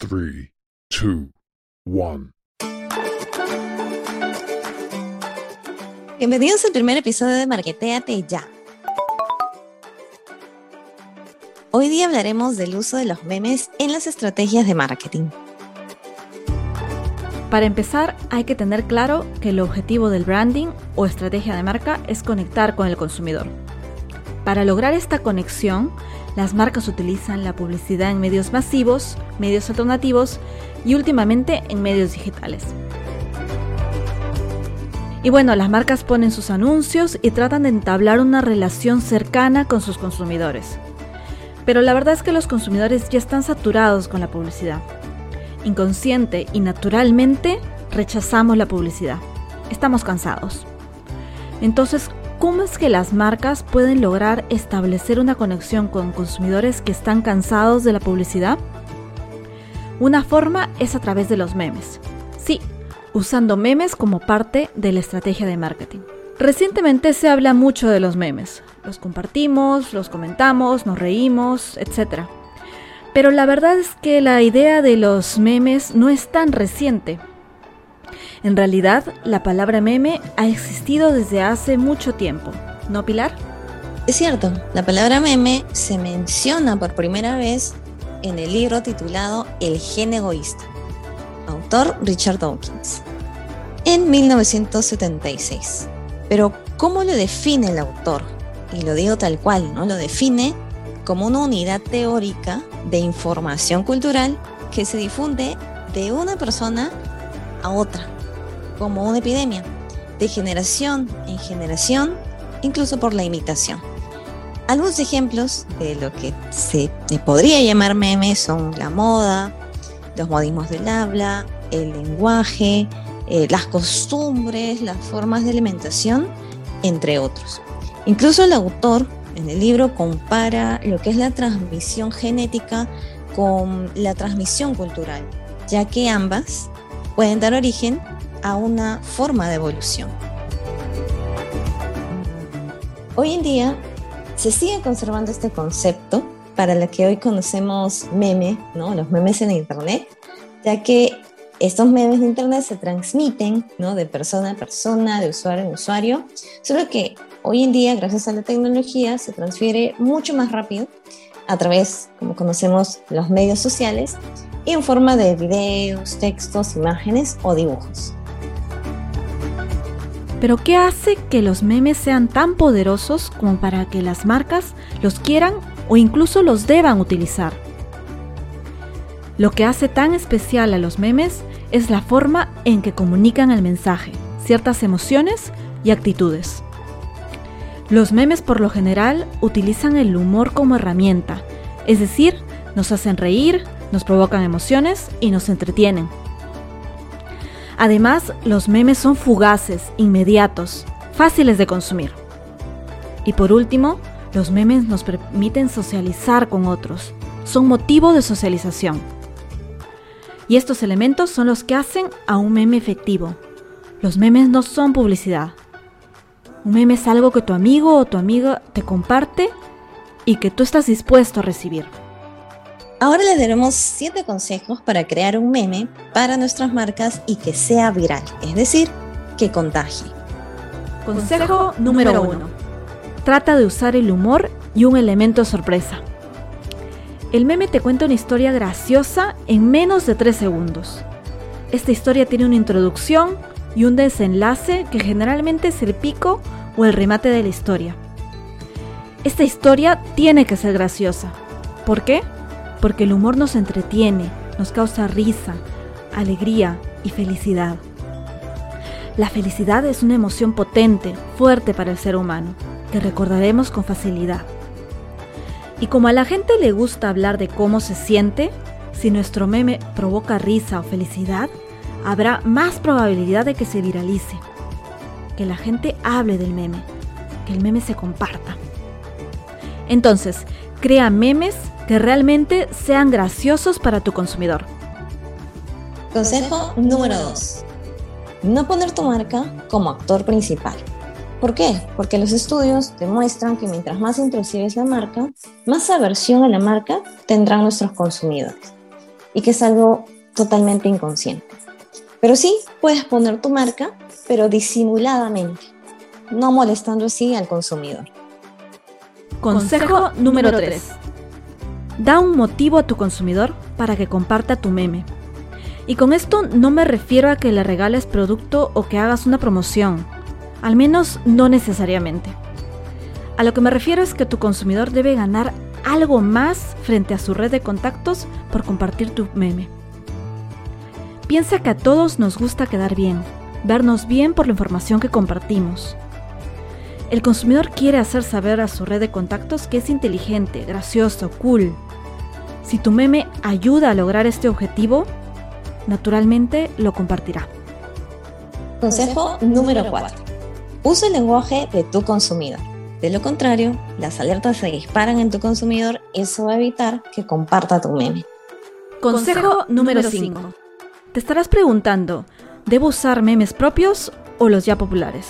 3, 2, 1. Bienvenidos al primer episodio de Marketeate Ya. Hoy día hablaremos del uso de los memes en las estrategias de marketing. Para empezar, hay que tener claro que el objetivo del branding o estrategia de marca es conectar con el consumidor. Para lograr esta conexión, las marcas utilizan la publicidad en medios masivos, medios alternativos y últimamente en medios digitales. Y bueno, las marcas ponen sus anuncios y tratan de entablar una relación cercana con sus consumidores. Pero la verdad es que los consumidores ya están saturados con la publicidad. Inconsciente y naturalmente rechazamos la publicidad. Estamos cansados. Entonces, ¿cómo es que las marcas pueden lograr establecer una conexión con consumidores que están cansados de la publicidad? Una forma es a través de los memes. Sí, usando memes como parte de la estrategia de marketing. Recientemente se habla mucho de los memes. Los compartimos, los comentamos, nos reímos, etc. Pero la verdad es que la idea de los memes no es tan reciente. En realidad, la palabra meme ha existido desde hace mucho tiempo. ¿No, Pilar? Es cierto, la palabra meme se menciona por primera vez en el libro titulado El gen egoísta, autor Richard Dawkins, en 1976. Pero, ¿cómo lo define el autor? Y lo digo tal cual, ¿no? Lo define como una unidad teórica de información cultural que se difunde de una persona a otra, como una epidemia, de generación en generación, incluso por la imitación. Algunos ejemplos de lo que se podría llamar memes son la moda, los modismos del habla, el lenguaje, eh, las costumbres, las formas de alimentación, entre otros. Incluso el autor en el libro compara lo que es la transmisión genética con la transmisión cultural, ya que ambas pueden dar origen a una forma de evolución. Hoy en día se sigue conservando este concepto para lo que hoy conocemos meme, ¿no? los memes en Internet, ya que estos memes de Internet se transmiten ¿no? de persona a persona, de usuario a usuario, solo que hoy en día, gracias a la tecnología, se transfiere mucho más rápido a través, como conocemos, los medios sociales y en forma de videos, textos, imágenes o dibujos. Pero ¿qué hace que los memes sean tan poderosos como para que las marcas los quieran o incluso los deban utilizar? Lo que hace tan especial a los memes es la forma en que comunican el mensaje, ciertas emociones y actitudes. Los memes por lo general utilizan el humor como herramienta, es decir, nos hacen reír, nos provocan emociones y nos entretienen. Además, los memes son fugaces, inmediatos, fáciles de consumir. Y por último, los memes nos permiten socializar con otros. Son motivo de socialización. Y estos elementos son los que hacen a un meme efectivo. Los memes no son publicidad. Un meme es algo que tu amigo o tu amiga te comparte y que tú estás dispuesto a recibir. Ahora les daremos 7 consejos para crear un meme para nuestras marcas y que sea viral, es decir, que contagie. Consejo número 1. Trata de usar el humor y un elemento sorpresa. El meme te cuenta una historia graciosa en menos de 3 segundos. Esta historia tiene una introducción y un desenlace que generalmente es el pico o el remate de la historia. Esta historia tiene que ser graciosa. ¿Por qué? Porque el humor nos entretiene, nos causa risa, alegría y felicidad. La felicidad es una emoción potente, fuerte para el ser humano, que recordaremos con facilidad. Y como a la gente le gusta hablar de cómo se siente, si nuestro meme provoca risa o felicidad, habrá más probabilidad de que se viralice, que la gente hable del meme, que el meme se comparta. Entonces, crea memes que realmente sean graciosos para tu consumidor. Consejo número 2. No poner tu marca como actor principal. ¿Por qué? Porque los estudios demuestran que mientras más intrusiva es la marca, más aversión a la marca tendrán nuestros consumidores. y que es algo totalmente inconsciente. Pero sí puedes poner tu marca, pero disimuladamente, no molestando así al consumidor. Consejo número 3. Da un motivo a tu consumidor para que comparta tu meme. Y con esto no me refiero a que le regales producto o que hagas una promoción, al menos no necesariamente. A lo que me refiero es que tu consumidor debe ganar algo más frente a su red de contactos por compartir tu meme. Piensa que a todos nos gusta quedar bien, vernos bien por la información que compartimos. El consumidor quiere hacer saber a su red de contactos que es inteligente, gracioso, cool. Si tu meme ayuda a lograr este objetivo, naturalmente lo compartirá. Consejo número 4. Usa el lenguaje de tu consumidor. De lo contrario, las alertas se disparan en tu consumidor y eso va a evitar que comparta tu meme. Consejo número 5. Te estarás preguntando, ¿debo usar memes propios o los ya populares?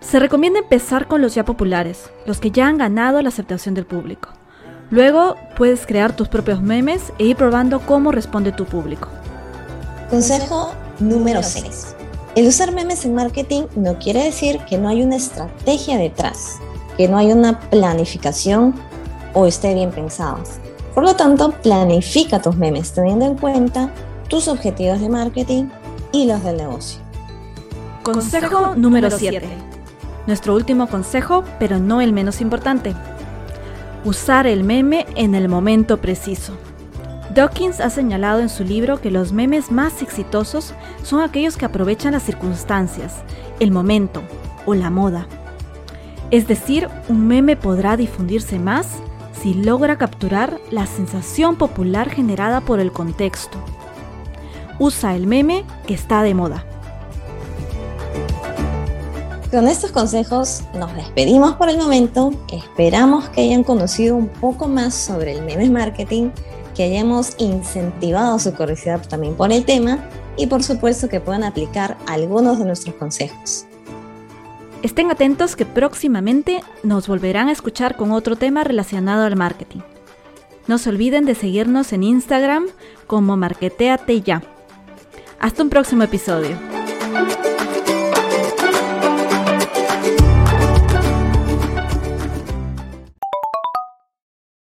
Se recomienda empezar con los ya populares, los que ya han ganado la aceptación del público. Luego puedes crear tus propios memes e ir probando cómo responde tu público. Consejo número 6. El usar memes en marketing no quiere decir que no hay una estrategia detrás, que no hay una planificación o esté bien pensado. Por lo tanto, planifica tus memes teniendo en cuenta tus objetivos de marketing y los del negocio. Consejo número 7. Nuestro último consejo, pero no el menos importante. Usar el meme en el momento preciso. Dawkins ha señalado en su libro que los memes más exitosos son aquellos que aprovechan las circunstancias, el momento o la moda. Es decir, un meme podrá difundirse más si logra capturar la sensación popular generada por el contexto. Usa el meme que está de moda. Con estos consejos nos despedimos por el momento. Esperamos que hayan conocido un poco más sobre el memes marketing, que hayamos incentivado su curiosidad también por el tema y por supuesto que puedan aplicar algunos de nuestros consejos. Estén atentos que próximamente nos volverán a escuchar con otro tema relacionado al marketing. No se olviden de seguirnos en Instagram como Marketeate Ya. Hasta un próximo episodio.